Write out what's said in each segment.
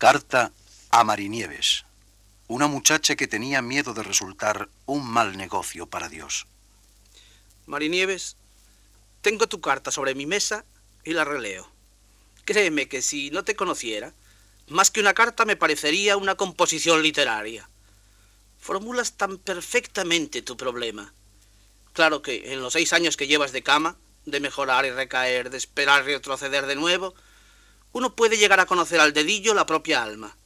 Carta a Marinieves, una muchacha que tenía miedo de resultar un mal negocio para Dios. Marinieves, tengo tu carta sobre mi mesa y la releo. Créeme que si no te conociera, más que una carta me parecería una composición literaria. Formulas tan perfectamente tu problema. Claro que en los seis años que llevas de cama, de mejorar y recaer, de esperar y retroceder de nuevo, uno puede llegar a conocer al dedillo la propia alma.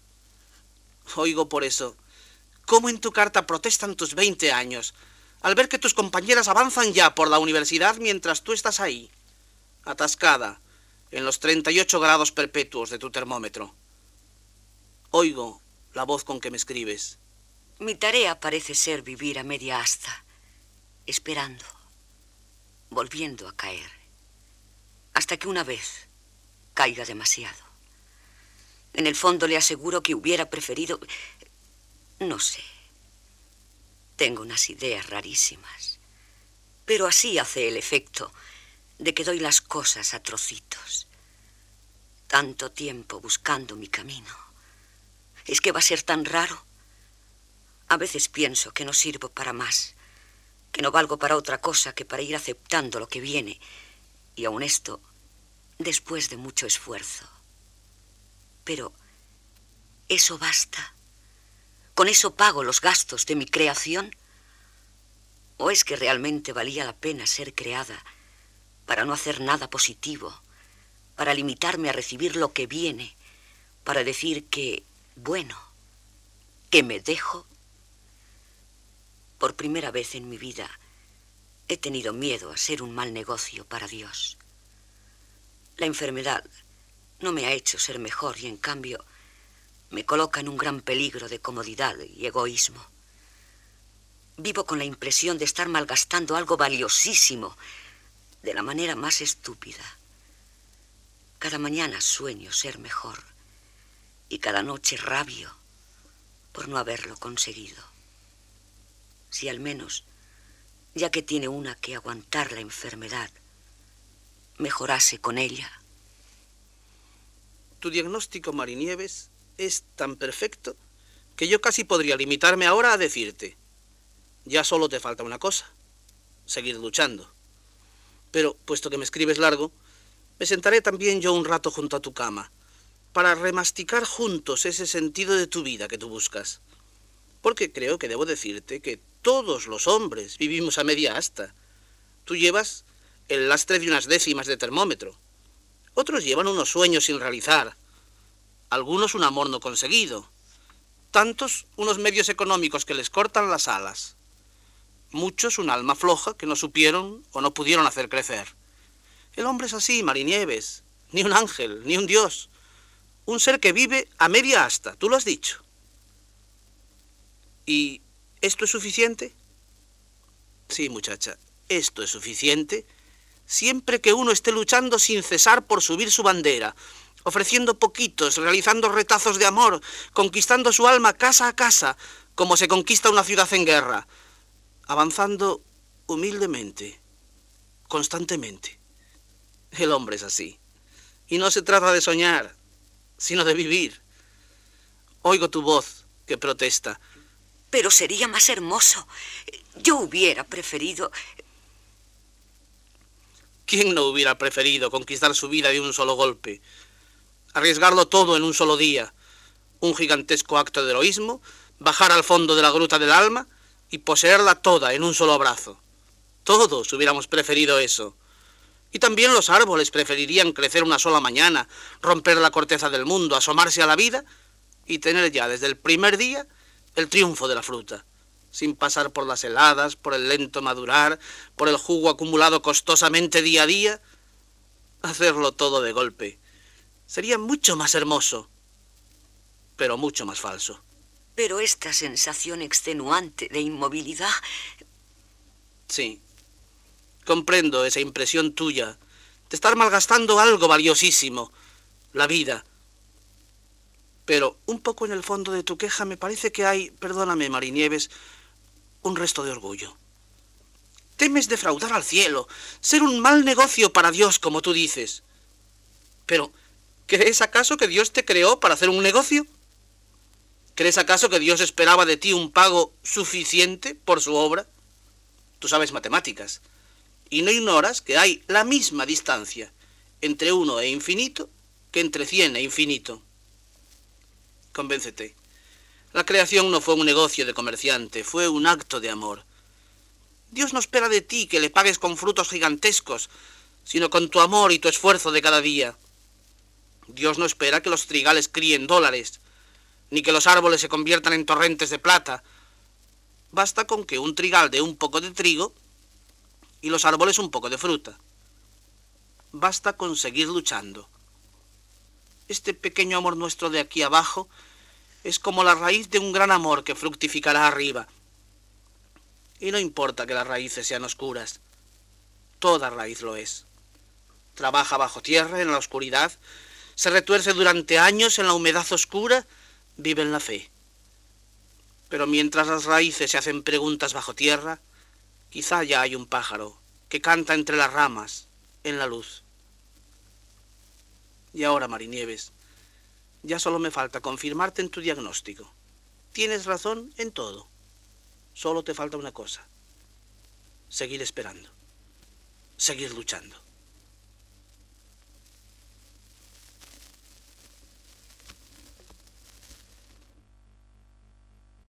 Oigo por eso, cómo en tu carta protestan tus veinte años, al ver que tus compañeras avanzan ya por la universidad mientras tú estás ahí, atascada, en los 38 grados perpetuos de tu termómetro. Oigo la voz con que me escribes. Mi tarea parece ser vivir a media asta, esperando, volviendo a caer, hasta que una vez caiga demasiado. En el fondo le aseguro que hubiera preferido... No sé. Tengo unas ideas rarísimas. Pero así hace el efecto de que doy las cosas a trocitos. Tanto tiempo buscando mi camino. ¿Es que va a ser tan raro? A veces pienso que no sirvo para más, que no valgo para otra cosa que para ir aceptando lo que viene. Y aun esto después de mucho esfuerzo. Pero, ¿eso basta? ¿Con eso pago los gastos de mi creación? ¿O es que realmente valía la pena ser creada para no hacer nada positivo, para limitarme a recibir lo que viene, para decir que, bueno, que me dejo? Por primera vez en mi vida he tenido miedo a ser un mal negocio para Dios. La enfermedad no me ha hecho ser mejor y en cambio me coloca en un gran peligro de comodidad y egoísmo. Vivo con la impresión de estar malgastando algo valiosísimo de la manera más estúpida. Cada mañana sueño ser mejor y cada noche rabio por no haberlo conseguido. Si al menos, ya que tiene una que aguantar la enfermedad, mejorase con ella. Tu diagnóstico, Marinieves, es tan perfecto que yo casi podría limitarme ahora a decirte, ya solo te falta una cosa, seguir luchando. Pero, puesto que me escribes largo, me sentaré también yo un rato junto a tu cama, para remasticar juntos ese sentido de tu vida que tú buscas. Porque creo que debo decirte que todos los hombres vivimos a media asta. Tú llevas el lastre de unas décimas de termómetro. Otros llevan unos sueños sin realizar, algunos un amor no conseguido, tantos unos medios económicos que les cortan las alas, muchos un alma floja que no supieron o no pudieron hacer crecer. El hombre es así, Marinieves, ni un ángel, ni un dios, un ser que vive a media asta, tú lo has dicho. ¿Y esto es suficiente? Sí, muchacha, esto es suficiente siempre que uno esté luchando sin cesar por subir su bandera, ofreciendo poquitos, realizando retazos de amor, conquistando su alma casa a casa, como se conquista una ciudad en guerra, avanzando humildemente, constantemente. El hombre es así. Y no se trata de soñar, sino de vivir. Oigo tu voz que protesta. Pero sería más hermoso. Yo hubiera preferido ¿Quién no hubiera preferido conquistar su vida de un solo golpe? Arriesgarlo todo en un solo día. Un gigantesco acto de heroísmo, bajar al fondo de la gruta del alma y poseerla toda en un solo abrazo. Todos hubiéramos preferido eso. Y también los árboles preferirían crecer una sola mañana, romper la corteza del mundo, asomarse a la vida y tener ya desde el primer día el triunfo de la fruta sin pasar por las heladas, por el lento madurar, por el jugo acumulado costosamente día a día, hacerlo todo de golpe. Sería mucho más hermoso, pero mucho más falso. Pero esta sensación extenuante de inmovilidad... Sí, comprendo esa impresión tuya de estar malgastando algo valiosísimo, la vida. Pero un poco en el fondo de tu queja me parece que hay, perdóname, Marinieves, un resto de orgullo. Temes defraudar al cielo, ser un mal negocio para Dios, como tú dices. Pero ¿Crees acaso que Dios te creó para hacer un negocio? ¿Crees acaso que Dios esperaba de ti un pago suficiente por su obra? Tú sabes matemáticas y no ignoras que hay la misma distancia entre uno e infinito que entre cien e infinito. Convéncete. La creación no fue un negocio de comerciante, fue un acto de amor. Dios no espera de ti que le pagues con frutos gigantescos, sino con tu amor y tu esfuerzo de cada día. Dios no espera que los trigales críen dólares, ni que los árboles se conviertan en torrentes de plata. Basta con que un trigal dé un poco de trigo y los árboles un poco de fruta. Basta con seguir luchando. Este pequeño amor nuestro de aquí abajo es como la raíz de un gran amor que fructificará arriba. Y no importa que las raíces sean oscuras, toda raíz lo es. Trabaja bajo tierra, en la oscuridad, se retuerce durante años en la humedad oscura, vive en la fe. Pero mientras las raíces se hacen preguntas bajo tierra, quizá ya hay un pájaro que canta entre las ramas, en la luz. Y ahora, Marinieves, ya solo me falta confirmarte en tu diagnóstico. Tienes razón en todo. Solo te falta una cosa. Seguir esperando. Seguir luchando.